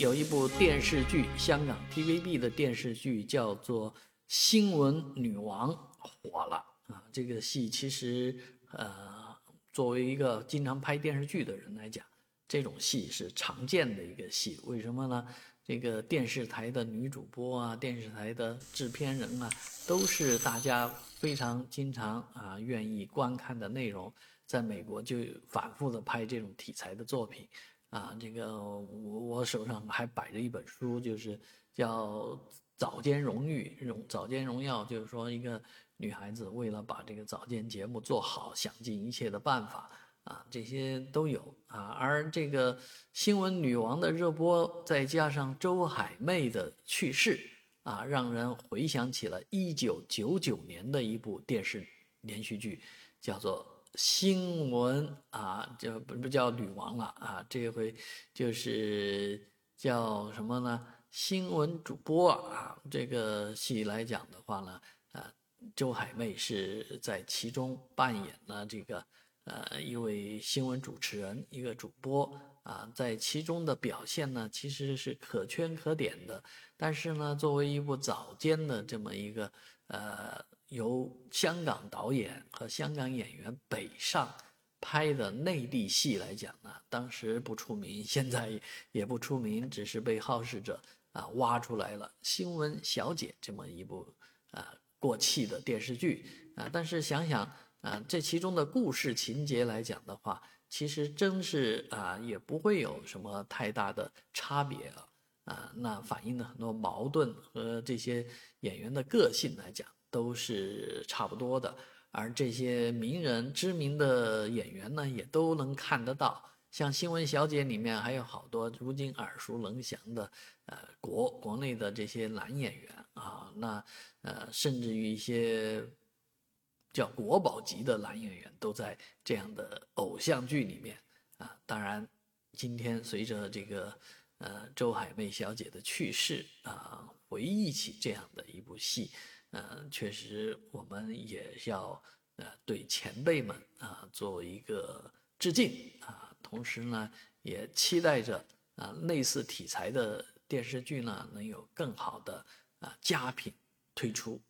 有一部电视剧，香港 TVB 的电视剧叫做《新闻女王》，火了啊！这个戏其实，呃，作为一个经常拍电视剧的人来讲，这种戏是常见的一个戏。为什么呢？这个电视台的女主播啊，电视台的制片人啊，都是大家非常经常啊愿意观看的内容。在美国就反复的拍这种题材的作品。啊，这个我我手上还摆着一本书，就是叫《早间荣誉荣早间荣耀》，就是说一个女孩子为了把这个早间节目做好，想尽一切的办法啊，这些都有啊。而这个新闻女王的热播，再加上周海媚的去世啊，让人回想起了一九九九年的一部电视连续剧，叫做。新闻啊，就不不叫女王了啊，这回就是叫什么呢？新闻主播啊，这个戏来讲的话呢，啊，周海媚是在其中扮演了这个呃一位新闻主持人，一个主播啊，在其中的表现呢，其实是可圈可点的。但是呢，作为一部早间的这么一个呃。由香港导演和香港演员北上拍的内地戏来讲呢，当时不出名，现在也不出名，只是被好事者啊挖出来了。《新闻小姐》这么一部啊过气的电视剧啊，但是想想啊，这其中的故事情节来讲的话，其实真是啊也不会有什么太大的差别啊啊，那反映的很多矛盾和这些演员的个性来讲。都是差不多的，而这些名人、知名的演员呢，也都能看得到。像《新闻小姐》里面还有好多如今耳熟能详的，呃，国国内的这些男演员啊，那呃，甚至于一些叫国宝级的男演员都在这样的偶像剧里面啊。当然，今天随着这个呃周海媚小姐的去世啊，回忆起这样的一部戏。嗯，确实，我们也要呃对前辈们啊做一个致敬啊，同时呢，也期待着啊类似题材的电视剧呢能有更好的啊佳品推出。